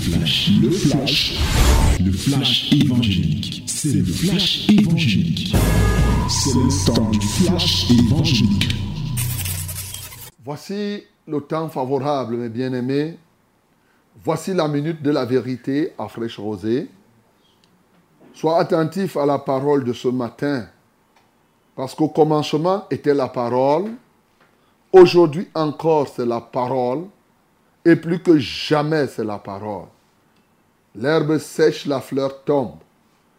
flash, le flash, le flash évangélique. C'est le flash évangélique. C'est le temps du flash évangélique. Voici le temps favorable, mes bien-aimés. Voici la minute de la vérité à fraîche rosée. Sois attentif à la parole de ce matin, parce qu'au commencement était la parole, aujourd'hui encore c'est la parole, et plus que jamais c'est la parole. L'herbe sèche, la fleur tombe,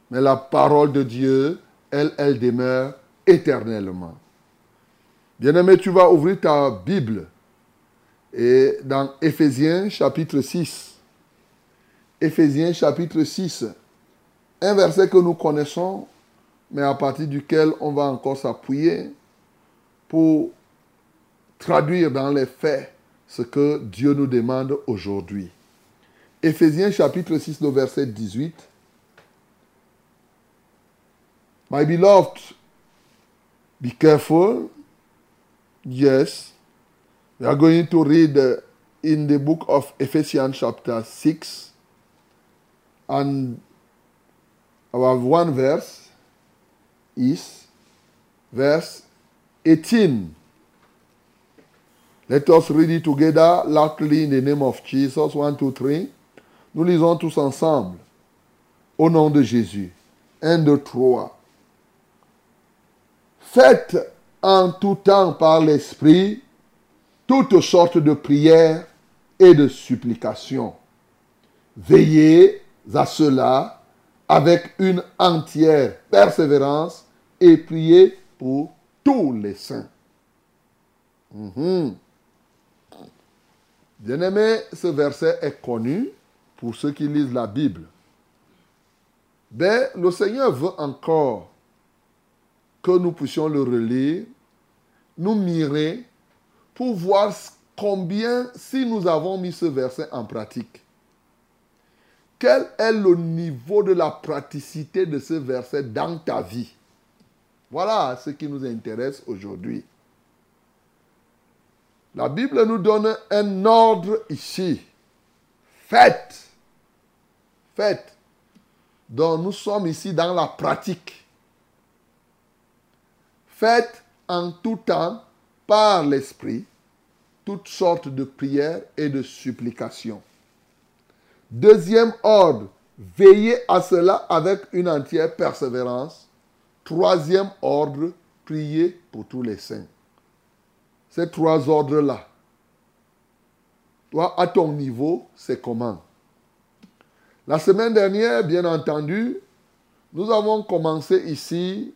mais la parole de Dieu, elle, elle demeure éternellement. Bien-aimé, tu vas ouvrir ta Bible et dans Éphésiens chapitre 6. Éphésiens chapitre 6. Un verset que nous connaissons, mais à partir duquel on va encore s'appuyer pour traduire dans les faits ce que Dieu nous demande aujourd'hui. Éphésiens chapitre 6, le verset 18. My beloved, be careful. Yes. We are going to read uh, in the book of Ephesians chapter 6 and our one verse is verse 18. Let us read it together loudly in the name of Jesus. One, two, three. Nous lisons tous ensemble. Au nom de Jésus. Un, deux, trois. Faites en tout temps par l'Esprit toutes sortes de prières et de supplications. Veillez à cela avec une entière persévérance et priez pour tous les saints. Mhm. Bien-aimé, ce verset est connu pour ceux qui lisent la Bible. Mais le Seigneur veut encore que nous puissions le relire, nous mirer pour voir combien, si nous avons mis ce verset en pratique, quel est le niveau de la praticité de ce verset dans ta vie. Voilà ce qui nous intéresse aujourd'hui. La Bible nous donne un ordre ici. Faites. Faites. Donc nous sommes ici dans la pratique. Faites en tout temps, par l'Esprit, toutes sortes de prières et de supplications. Deuxième ordre, veillez à cela avec une entière persévérance. Troisième ordre, priez pour tous les saints. Ces trois ordres-là, toi, à ton niveau, c'est comment? La semaine dernière, bien entendu, nous avons commencé ici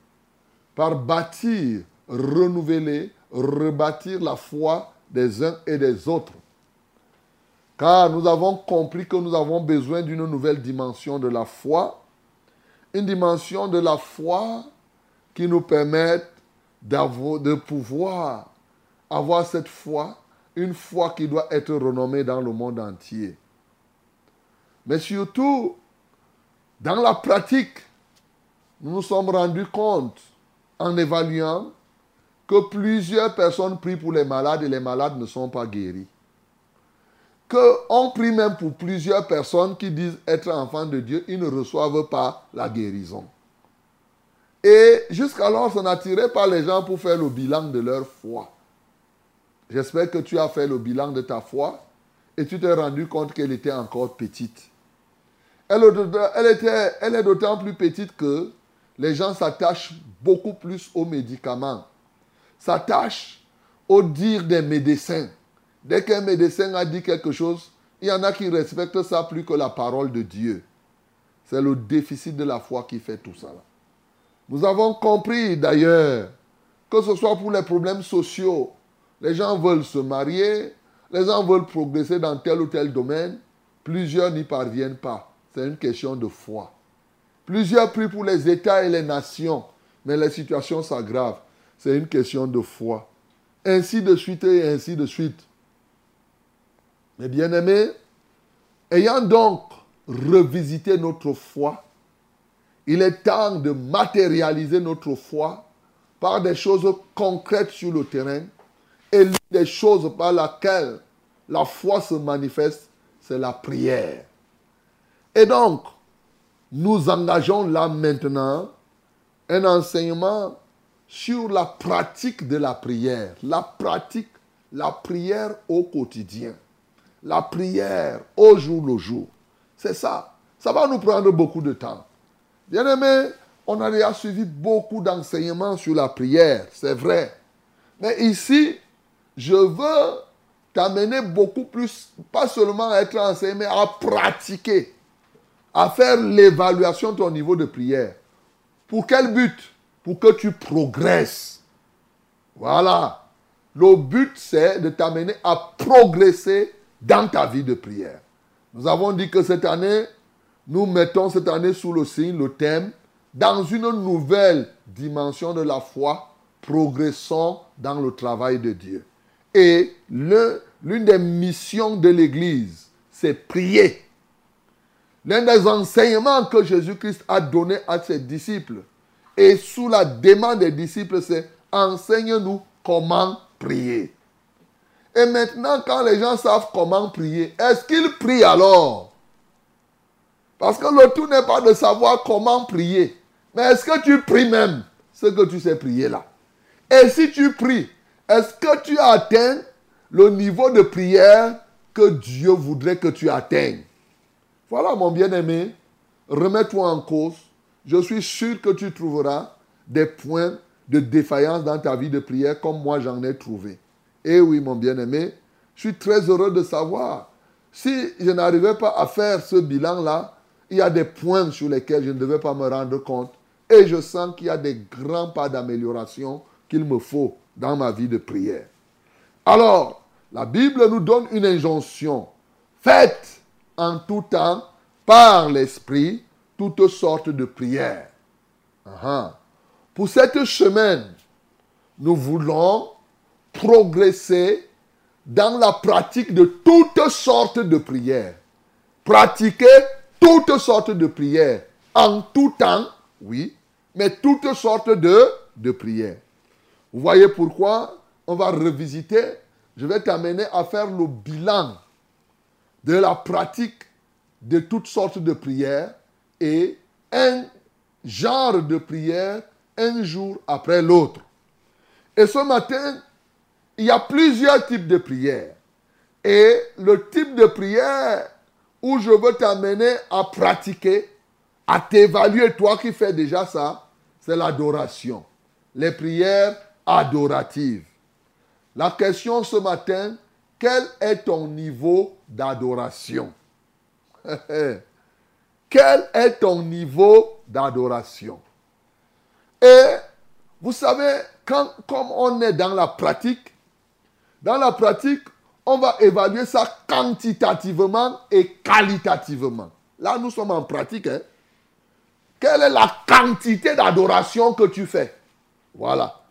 par bâtir, renouveler, rebâtir la foi des uns et des autres. Car nous avons compris que nous avons besoin d'une nouvelle dimension de la foi, une dimension de la foi qui nous permette de pouvoir avoir cette foi, une foi qui doit être renommée dans le monde entier. Mais surtout, dans la pratique, nous nous sommes rendus compte, en évaluant, que plusieurs personnes prient pour les malades et les malades ne sont pas guéris. Qu'on prie même pour plusieurs personnes qui disent être enfants de Dieu, ils ne reçoivent pas la guérison. Et jusqu'alors, on n'attirait pas les gens pour faire le bilan de leur foi. J'espère que tu as fait le bilan de ta foi et tu t'es rendu compte qu'elle était encore petite. Elle, est d'autant plus petite que les gens s'attachent beaucoup plus aux médicaments, s'attachent au dire des médecins. Dès qu'un médecin a dit quelque chose, il y en a qui respectent ça plus que la parole de Dieu. C'est le déficit de la foi qui fait tout ça. Nous avons compris d'ailleurs que ce soit pour les problèmes sociaux, les gens veulent se marier, les gens veulent progresser dans tel ou tel domaine. Plusieurs n'y parviennent pas. C'est une question de foi. Plusieurs prient pour les États et les nations, mais les situations s'aggravent. C'est une question de foi. Ainsi de suite et ainsi de suite. Mes bien-aimés, ayant donc revisité notre foi, il est temps de matérialiser notre foi par des choses concrètes sur le terrain et l'une des choses par laquelle la foi se manifeste, c'est la prière. Et donc, nous engageons là maintenant un enseignement sur la pratique de la prière. La pratique, la prière au quotidien. La prière au jour le jour. C'est ça. Ça va nous prendre beaucoup de temps. Bien aimé, on a déjà suivi beaucoup d'enseignements sur la prière, c'est vrai. Mais ici, je veux t'amener beaucoup plus, pas seulement à être enseigné, mais à pratiquer, à faire l'évaluation de ton niveau de prière. Pour quel but? Pour que tu progresses. Voilà. Le but, c'est de t'amener à progresser dans ta vie de prière. Nous avons dit que cette année, nous mettons cette année sous le signe, le thème, dans une nouvelle dimension de la foi, progressons dans le travail de Dieu. Et l'une des missions de l'Église, c'est prier. L'un des enseignements que Jésus-Christ a donné à ses disciples, et sous la demande des disciples, c'est enseigne-nous comment prier. Et maintenant, quand les gens savent comment prier, est-ce qu'ils prient alors? Parce que le tout n'est pas de savoir comment prier, mais est-ce que tu pries même ce que tu sais prier là? Et si tu pries, est-ce que tu atteins le niveau de prière que Dieu voudrait que tu atteignes? Voilà mon bien-aimé, remets-toi en cause. Je suis sûr que tu trouveras des points de défaillance dans ta vie de prière comme moi j'en ai trouvé. Et oui, mon bien-aimé, je suis très heureux de savoir. Si je n'arrivais pas à faire ce bilan-là, il y a des points sur lesquels je ne devais pas me rendre compte. Et je sens qu'il y a des grands pas d'amélioration qu'il me faut dans ma vie de prière. Alors, la Bible nous donne une injonction. Faites en tout temps, par l'Esprit, toutes sortes de prières. Pour cette semaine, nous voulons progresser dans la pratique de toutes sortes de prières. Pratiquer toutes sortes de prières en tout temps oui, mais toutes sortes de, de prières. Vous voyez pourquoi on va revisiter, je vais t'amener à faire le bilan de la pratique de toutes sortes de prières et un genre de prière un jour après l'autre. Et ce matin, il y a plusieurs types de prières. Et le type de prière où je veux t'amener à pratiquer, à t'évaluer, toi qui fais déjà ça, c'est l'adoration. Les prières adoratives. La question ce matin, quel est ton niveau d'adoration? Quel est ton niveau d'adoration? Et vous savez, comme on est dans la pratique, dans la pratique, on va évaluer ça quantitativement et qualitativement. Là, nous sommes en pratique. Hein? Quelle est la quantité d'adoration que tu fais? Voilà.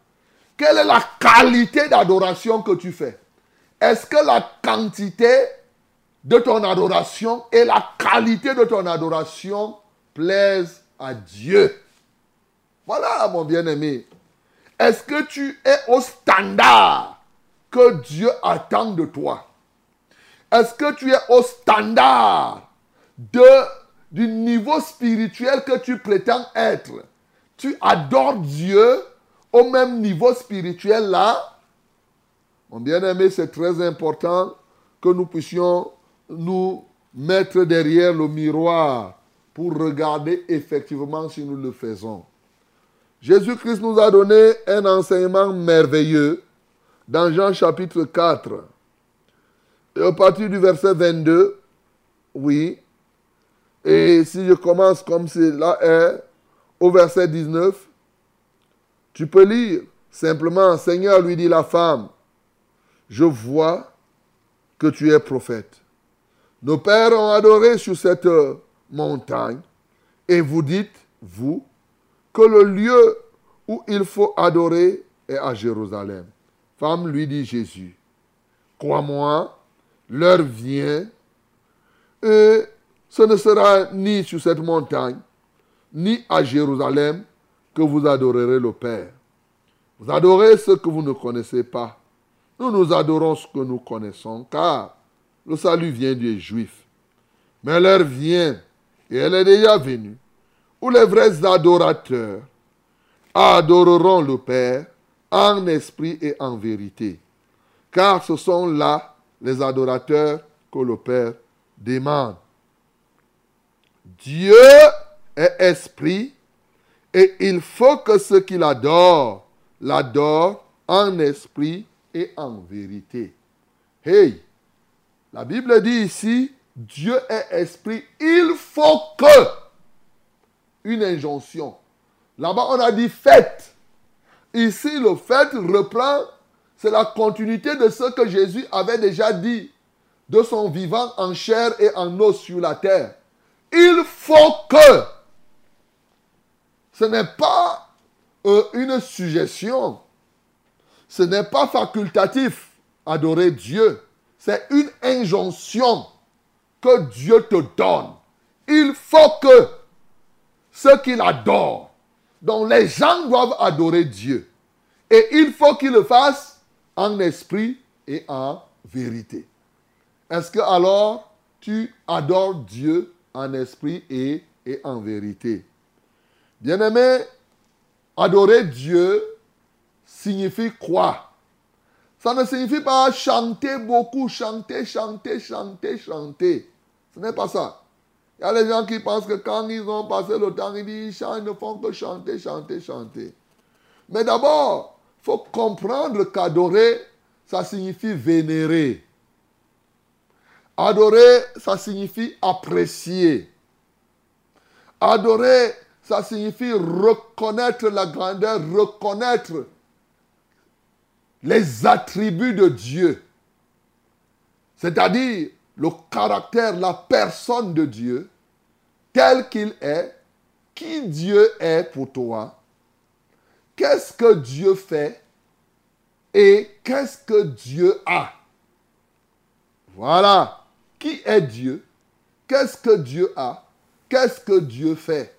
Quelle est la qualité d'adoration que tu fais? Est-ce que la quantité de ton adoration et la qualité de ton adoration plaisent à Dieu? Voilà, mon bien-aimé. Est-ce que tu es au standard que Dieu attend de toi? Est-ce que tu es au standard de du niveau spirituel que tu prétends être, tu adores Dieu au même niveau spirituel là, mon bien-aimé, c'est très important que nous puissions nous mettre derrière le miroir pour regarder effectivement si nous le faisons. Jésus-Christ nous a donné un enseignement merveilleux dans Jean chapitre 4. Et à partir du verset 22, oui, et si je commence comme cela est, au verset 19, tu peux lire simplement, Seigneur, lui dit la femme, je vois que tu es prophète. Nos pères ont adoré sur cette montagne, et vous dites, vous, que le lieu où il faut adorer est à Jérusalem. Femme lui dit Jésus, crois-moi, l'heure vient et ce ne sera ni sur cette montagne, ni à Jérusalem que vous adorerez le Père. Vous adorez ce que vous ne connaissez pas. Nous nous adorons ce que nous connaissons, car le salut vient des Juifs. Mais l'heure vient, et elle est déjà venue, où les vrais adorateurs adoreront le Père en esprit et en vérité. Car ce sont là les adorateurs que le Père demande. Dieu est esprit et il faut que ceux qui l'adorent l'adorent en esprit et en vérité. Hey, la Bible dit ici, Dieu est esprit, il faut que. Une injonction. Là-bas, on a dit faites. Ici, le fait reprend, c'est la continuité de ce que Jésus avait déjà dit de son vivant en chair et en os sur la terre. Il faut que. Ce n'est pas euh, une suggestion. Ce n'est pas facultatif adorer Dieu. C'est une injonction que Dieu te donne. Il faut que ceux qui l'adorent, dont les gens doivent adorer Dieu. Et il faut qu'ils le fassent en esprit et en vérité. Est-ce que alors tu adores Dieu en esprit et en vérité? Bien-aimé, adorer Dieu signifie quoi Ça ne signifie pas chanter beaucoup, chanter, chanter, chanter, chanter. Ce n'est pas ça. Il y a les gens qui pensent que quand ils ont passé le temps, ils disent, ils ne font que chanter, chanter, chanter. Mais d'abord, il faut comprendre qu'adorer, ça signifie vénérer. Adorer, ça signifie apprécier. Adorer, ça signifie reconnaître la grandeur, reconnaître les attributs de Dieu. C'est-à-dire le caractère, la personne de Dieu, tel qu'il est, qui Dieu est pour toi, qu'est-ce que Dieu fait et qu'est-ce que Dieu a? Voilà. Qui est Dieu? Qu'est-ce que Dieu a? Qu'est-ce que Dieu fait?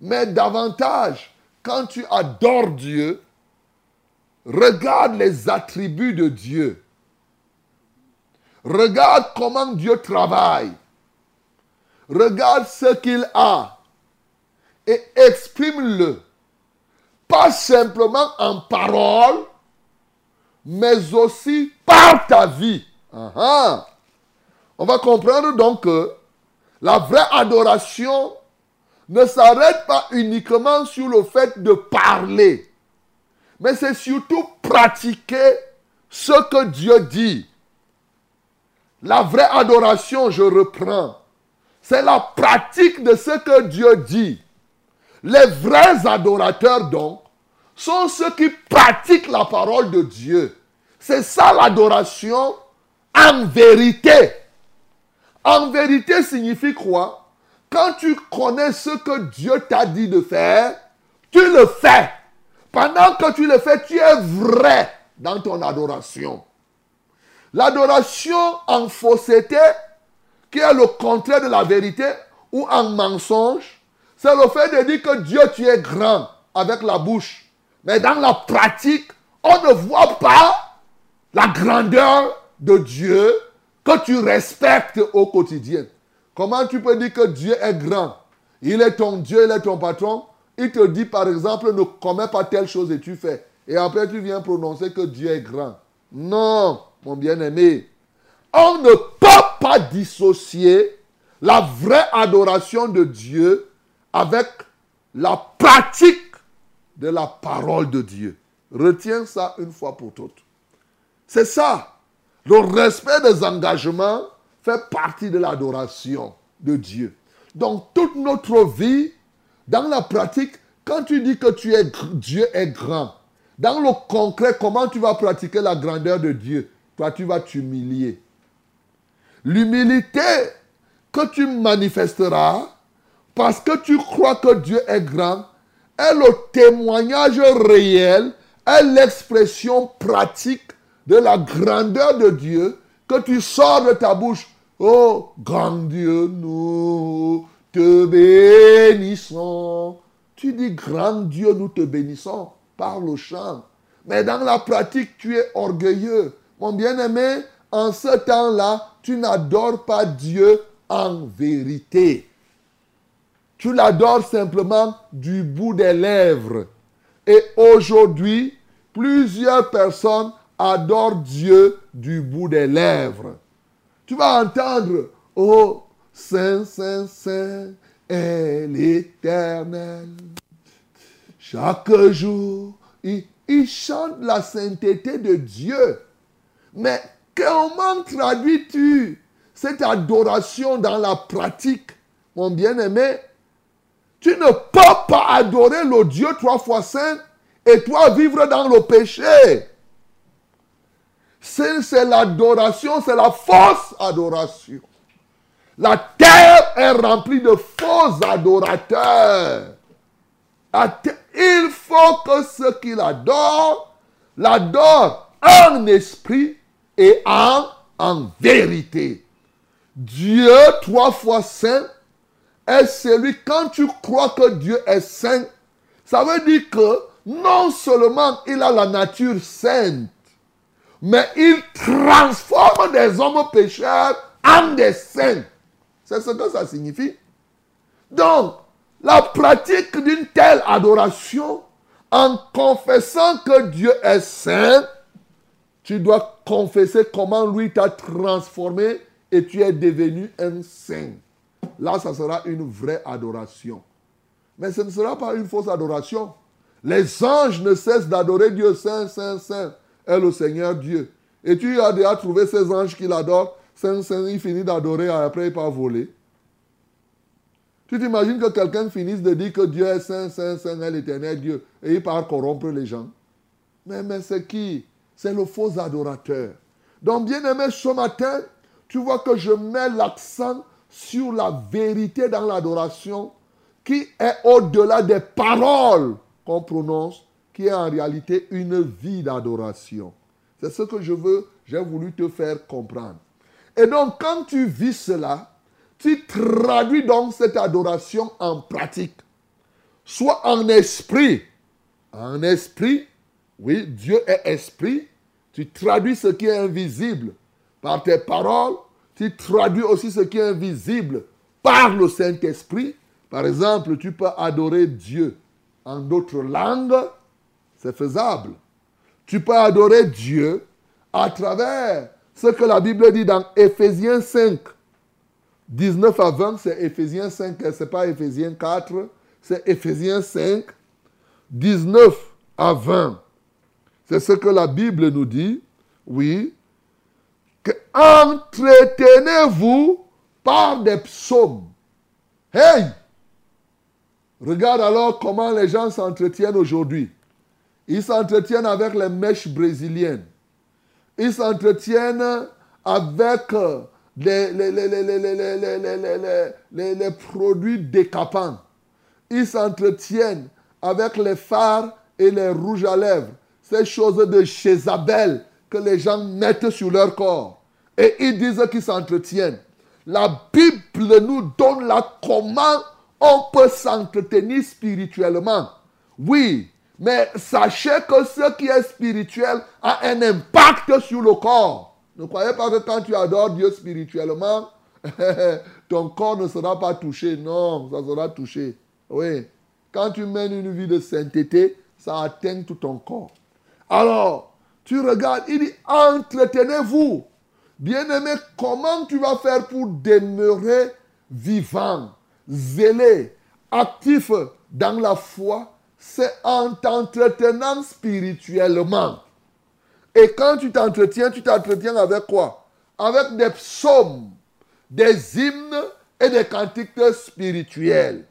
Mais davantage, quand tu adores Dieu, regarde les attributs de Dieu. Regarde comment Dieu travaille. Regarde ce qu'il a et exprime-le. Pas simplement en parole, mais aussi par ta vie. On va comprendre donc que la vraie adoration ne s'arrête pas uniquement sur le fait de parler, mais c'est surtout pratiquer ce que Dieu dit. La vraie adoration, je reprends, c'est la pratique de ce que Dieu dit. Les vrais adorateurs, donc, sont ceux qui pratiquent la parole de Dieu. C'est ça l'adoration en vérité. En vérité signifie quoi? Quand tu connais ce que Dieu t'a dit de faire, tu le fais. Pendant que tu le fais, tu es vrai dans ton adoration. L'adoration en fausseté, qui est le contraire de la vérité, ou en mensonge, c'est le fait de dire que Dieu, tu es grand avec la bouche. Mais dans la pratique, on ne voit pas la grandeur de Dieu que tu respectes au quotidien. Comment tu peux dire que Dieu est grand? Il est ton Dieu, il est ton patron. Il te dit par exemple, ne commets pas telle chose et tu fais. Et après tu viens prononcer que Dieu est grand. Non, mon bien-aimé. On ne peut pas dissocier la vraie adoration de Dieu avec la pratique de la parole de Dieu. Retiens ça une fois pour toutes. C'est ça. Le respect des engagements fait partie de l'adoration de Dieu. Donc toute notre vie, dans la pratique, quand tu dis que tu es, Dieu est grand, dans le concret, comment tu vas pratiquer la grandeur de Dieu? Toi, tu vas t'humilier. L'humilité que tu manifesteras parce que tu crois que Dieu est grand est le témoignage réel, est l'expression pratique de la grandeur de Dieu que tu sors de ta bouche. Oh, grand Dieu, nous te bénissons. Tu dis, grand Dieu, nous te bénissons par le chant. Mais dans la pratique, tu es orgueilleux. Mon bien-aimé, en ce temps-là, tu n'adores pas Dieu en vérité. Tu l'adores simplement du bout des lèvres. Et aujourd'hui, plusieurs personnes adorent Dieu du bout des lèvres. Tu vas entendre, oh, Saint, Saint, Saint est l'Éternel. Chaque jour, il, il chante la sainteté de Dieu. Mais comment traduis-tu cette adoration dans la pratique, mon bien-aimé? Tu ne peux pas adorer le Dieu trois fois saint et toi vivre dans le péché. C'est l'adoration, c'est la fausse adoration. La terre est remplie de faux adorateurs. Il faut que ceux qui l'adorent l'adorent en esprit et en, en vérité. Dieu, trois fois saint, est celui, quand tu crois que Dieu est saint, ça veut dire que non seulement il a la nature sainte, mais il transforme des hommes pécheurs en des saints. C'est ce que ça signifie. Donc, la pratique d'une telle adoration, en confessant que Dieu est saint, tu dois confesser comment lui t'a transformé et tu es devenu un saint. Là, ça sera une vraie adoration. Mais ce ne sera pas une fausse adoration. Les anges ne cessent d'adorer Dieu saint, saint, saint, est le Seigneur Dieu. Et tu as déjà trouvé ces anges qui l'adorent, saint, saint, il finit d'adorer, après il part voler. Tu t'imagines que quelqu'un finisse de dire que Dieu est saint, saint, saint, est l'éternel Dieu, et il part corrompre les gens. Mais, mais c'est qui? C'est le faux adorateur. Donc, bien aimé, ce matin, tu vois que je mets l'accent sur la vérité dans l'adoration qui est au-delà des paroles qu'on prononce, qui est en réalité une vie d'adoration. C'est ce que je veux, j'ai voulu te faire comprendre. Et donc, quand tu vis cela, tu traduis donc cette adoration en pratique. Soit en esprit. En esprit, oui, Dieu est esprit. Tu traduis ce qui est invisible par tes paroles. Tu traduis aussi ce qui est invisible par le Saint-Esprit. Par exemple, tu peux adorer Dieu en d'autres langues, c'est faisable. Tu peux adorer Dieu à travers ce que la Bible dit dans Éphésiens 5, 19 à 20, c'est Éphésiens 5, ce n'est pas Éphésiens 4, c'est Éphésiens 5, 19 à 20. C'est ce que la Bible nous dit, oui, que entretenez-vous par des psaumes. Hey! Regarde alors comment les gens s'entretiennent aujourd'hui. Ils s'entretiennent avec les mèches brésiliennes. Ils s'entretiennent avec les, produits décapants. Ils s'entretiennent avec les phares et les rouges à lèvres. Ces choses de Jézabel que les gens mettent sur leur corps. Et ils disent qu'ils s'entretiennent. La Bible nous donne là comment on peut s'entretenir spirituellement. Oui, mais sachez que ce qui est spirituel a un impact sur le corps. Ne croyez pas que quand tu adores Dieu spirituellement, ton corps ne sera pas touché. Non, ça sera touché. Oui. Quand tu mènes une vie de sainteté, ça atteint tout ton corps. Alors, tu regardes, il dit, entretenez-vous. Bien-aimé, comment tu vas faire pour demeurer vivant, zélé, actif dans la foi? C'est en t'entretenant spirituellement. Et quand tu t'entretiens, tu t'entretiens avec quoi? Avec des psaumes, des hymnes et des cantiques spirituels.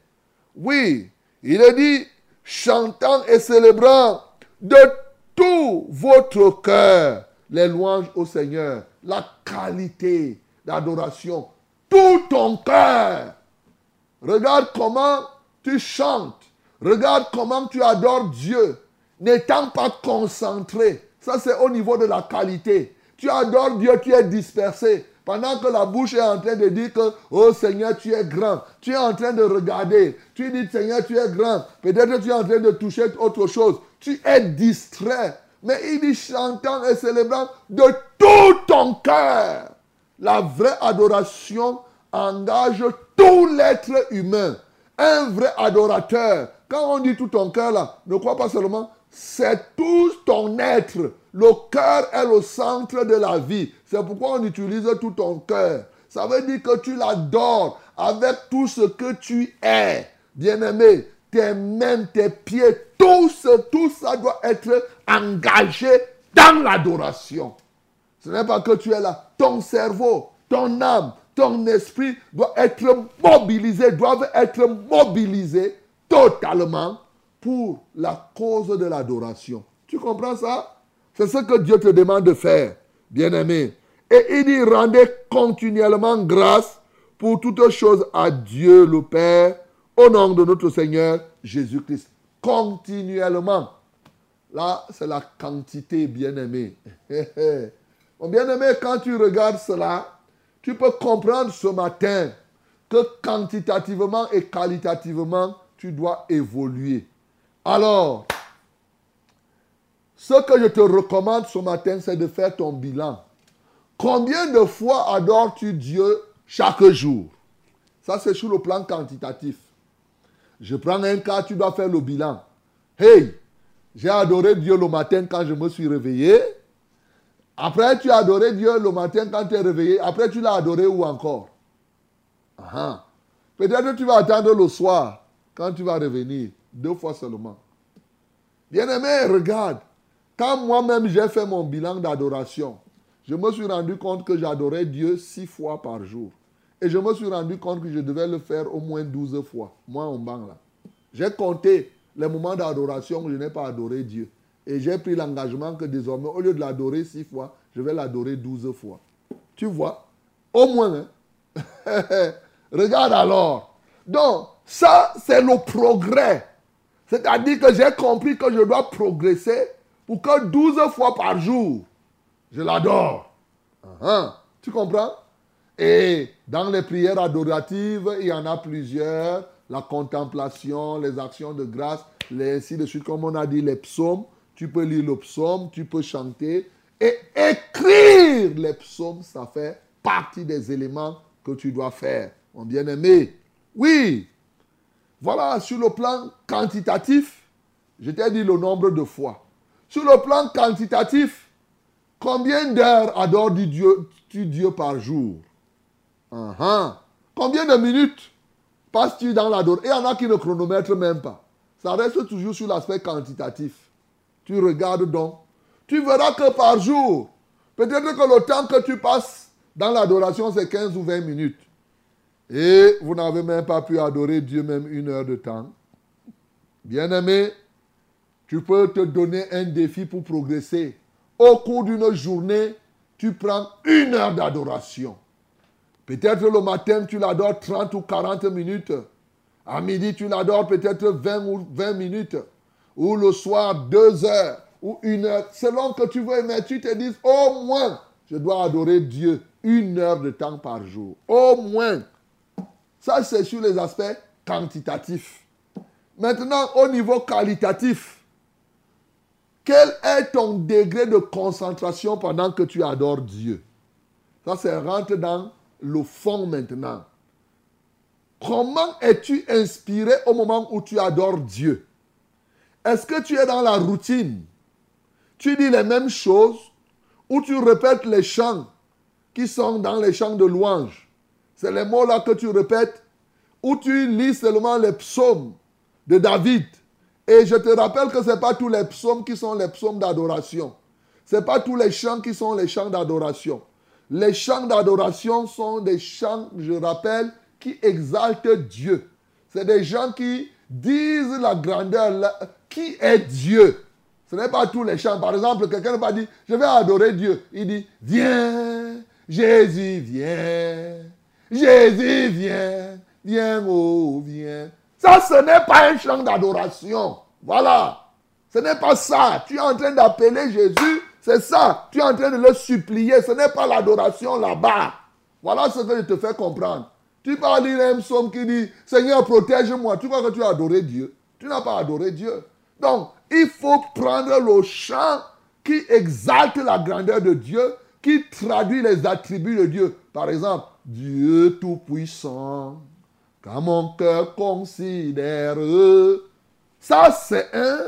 Oui, il est dit, chantant et célébrant de tout votre cœur les louanges au Seigneur, la qualité d'adoration, tout ton cœur. Regarde comment tu chantes, regarde comment tu adores Dieu, n'étant pas concentré ça, c'est au niveau de la qualité. Tu adores Dieu, tu es dispersé. Pendant que la bouche est en train de dire que, oh Seigneur, tu es grand. Tu es en train de regarder. Tu dis, Seigneur, tu es grand. Peut-être tu es en train de toucher autre chose. Tu es distrait. Mais il dit, chantant et célébrant de tout ton cœur. La vraie adoration engage tout l'être humain. Un vrai adorateur. Quand on dit tout ton cœur là, ne crois pas seulement, c'est tout ton être. Le cœur est le centre de la vie. C'est pourquoi on utilise tout ton cœur. Ça veut dire que tu l'adores avec tout ce que tu es. Bien-aimé, tes mains, tes pieds, tout, ça doit être engagé dans l'adoration. Ce n'est pas que tu es là. Ton cerveau, ton âme, ton esprit doit être mobilisé, doivent être mobilisés totalement pour la cause de l'adoration. Tu comprends ça? C'est ce que Dieu te demande de faire, bien-aimé. Et il dit, rendez continuellement grâce pour toutes choses à Dieu le Père, au nom de notre Seigneur Jésus-Christ. Continuellement. Là, c'est la quantité, bien-aimé. Bien-aimé, quand tu regardes cela, tu peux comprendre ce matin que quantitativement et qualitativement, tu dois évoluer. Alors, ce que je te recommande ce matin, c'est de faire ton bilan. Combien de fois adores-tu Dieu chaque jour? Ça, c'est sur le plan quantitatif. Je prends un cas, tu dois faire le bilan. Hey, j'ai adoré Dieu le matin quand je me suis réveillé. Après, tu as adoré Dieu le matin quand tu es réveillé. Après, tu l'as adoré où encore? Peut-être que tu vas attendre le soir quand tu vas revenir. Deux fois seulement. Bien-aimé, regarde. Quand moi-même j'ai fait mon bilan d'adoration, je me suis rendu compte que j'adorais Dieu six fois par jour. Et je me suis rendu compte que je devais le faire au moins douze fois. Moi, en banc là. J'ai compté les moments d'adoration où je n'ai pas adoré Dieu. Et j'ai pris l'engagement que désormais, au lieu de l'adorer six fois, je vais l'adorer douze fois. Tu vois? Au moins. Hein? Regarde alors. Donc, ça, c'est le progrès. C'est-à-dire que j'ai compris que je dois progresser pour que douze fois par jour, je l'adore. Uh-huh. Tu comprends? Et dans les prières adoratives, il y en a plusieurs. La contemplation, les actions de grâce, les, ainsi de suite, comme on a dit, les psaumes. Tu peux lire le psaume, tu peux chanter. Et écrire les psaumes, ça fait partie des éléments que tu dois faire. Mon bien-aimé, oui. Voilà, sur le plan quantitatif, je t'ai dit le nombre de fois. Sur le plan quantitatif, Combien d'heures adores-tu Dieu, par jour? Uh-huh. Combien de minutes passes-tu dans l'adoration Et il y en a qui ne chronomètrent même pas. Ça reste toujours sur l'aspect quantitatif. Tu regardes donc. Tu verras que par jour, peut-être que le temps que tu passes dans l'adoration, c'est 15 ou 20 minutes. Et vous n'avez même pas pu adorer Dieu même une heure de temps. Bien-aimé, tu peux te donner un défi pour progresser. Au cours d'une journée, tu prends une heure d'adoration. Peut-être le matin, tu l'adores 30 ou 40 minutes. À midi, tu l'adores peut-être 20 ou 20 minutes. Ou le soir, 2 heures ou une heure. Selon que tu veux, mais tu te dis, au moins, je dois adorer Dieu une heure de temps par jour. Au moins. Ça, c'est sur les aspects quantitatifs. Maintenant, au niveau qualitatif, quel est ton degré de concentration pendant que tu adores Dieu? Ça, c'est rentre dans le fond maintenant. Comment es-tu inspiré au moment où tu adores Dieu? Est-ce que tu es dans la routine? Tu dis les mêmes choses ou tu répètes les chants qui sont dans les chants de louange? C'est les mots-là que tu répètes ou tu lis seulement les psaumes de David et je te rappelle que ce n'est pas tous les psaumes qui sont les psaumes d'adoration. Ce n'est pas tous les chants qui sont les chants d'adoration. Les chants d'adoration sont des chants, je rappelle, qui exaltent Dieu. C'est des gens qui disent la grandeur, qui est Dieu. Ce n'est pas tous les chants. Par exemple, quelqu'un ne pas dit, je vais adorer Dieu. Il dit, viens, Jésus, viens. Jésus, viens. Viens, oh, viens. Ça, ce n'est pas un chant d'adoration. Voilà. Ce n'est pas ça. Tu es en train d'appeler Jésus. C'est ça. Tu es en train de le supplier. Ce n'est pas l'adoration là-bas. Voilà ce que je te fais comprendre. Tu peux lire un psaume qui dit Seigneur, protège-moi. Tu crois que tu as adoré Dieu? Tu n'as pas adoré Dieu. Donc, il faut prendre le chant qui exalte la grandeur de Dieu, qui traduit les attributs de Dieu. Par exemple, Dieu Tout-Puissant, quand mon cœur considère. Ça, c'est un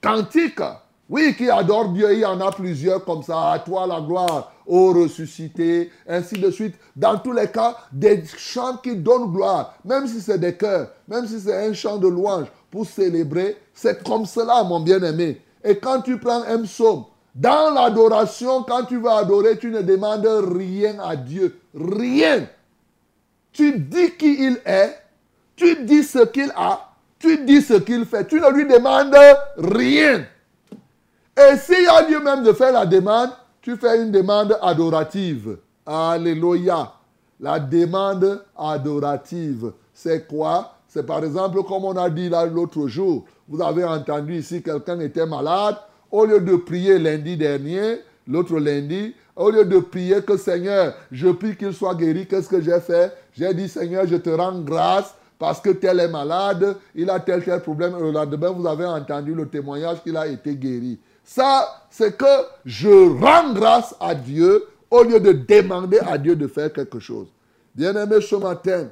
cantique. Oui, qui adore Dieu, il y en a plusieurs comme ça. À toi la gloire, ô ressuscité, ainsi de suite. Dans tous les cas, des chants qui donnent gloire, même si c'est des chœurs, même si c'est un chant de louange pour célébrer, c'est comme cela, mon bien-aimé. Et quand tu prends un psaume, dans l'adoration, quand tu vas adorer, tu ne demandes rien à Dieu. Rien. Tu dis qui il est, tu dis ce qu'il a, tu dis ce qu'il fait. Tu ne lui demandes rien. Et s'il y a lieu même de faire la demande, tu fais une demande adorative. Alléluia. La demande adorative, c'est quoi? C'est par exemple, comme on a dit l'autre jour, vous avez entendu ici, quelqu'un était malade, au lieu de prier lundi dernier, l'autre lundi, au lieu de prier que Seigneur, je prie qu'il soit guéri, qu'est-ce que j'ai fait? J'ai dit Seigneur, je te rends grâce parce que tel est malade, il a tel tel problème. Le lendemain, vous avez entendu le témoignage qu'il a été guéri. Ça, c'est que je rends grâce à Dieu au lieu de demander à Dieu de faire quelque chose. Bien-aimé, ce matin,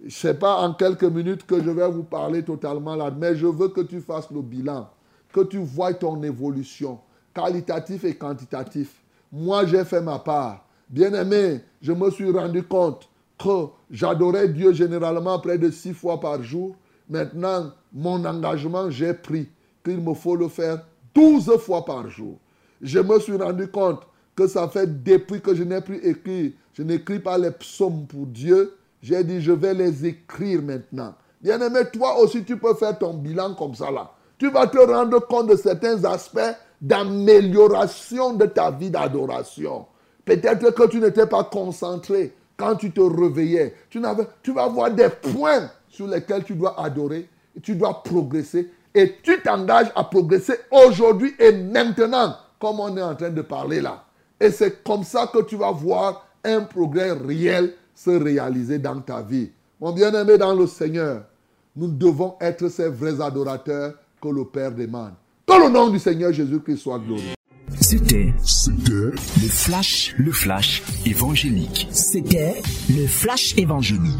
je ne sais pas en quelques minutes que je vais vous parler totalement là, mais je veux que tu fasses le bilan, que tu vois ton évolution, qualitatif et quantitatif. Moi, j'ai fait ma part. Bien-aimé, je me suis rendu compte que j'adorais Dieu généralement près de six fois par jour. Maintenant, mon engagement, j'ai pris qu'il me faut le faire douze fois par jour. Je me suis rendu compte que ça fait depuis que je n'ai plus écrit, je n'écris pas les psaumes pour Dieu. J'ai dit, je vais les écrire maintenant. Bien-aimé, toi aussi, tu peux faire ton bilan comme ça là. Tu vas te rendre compte de certains aspects d'amélioration de ta vie d'adoration. Peut-être que tu n'étais pas concentré quand tu te réveillais. Tu, vas voir des points sur lesquels tu dois adorer, et tu dois progresser et tu t'engages à progresser aujourd'hui et maintenant, comme on est en train de parler là. Et c'est comme ça que tu vas voir un progrès réel se réaliser dans ta vie. Mon bien-aimé dans le Seigneur, nous devons être ces vrais adorateurs que le Père demande. Que le nom du Seigneur Jésus-Christ soit glorifié. C'était, c'était le flash, le flash évangélique. C'était le flash évangélique.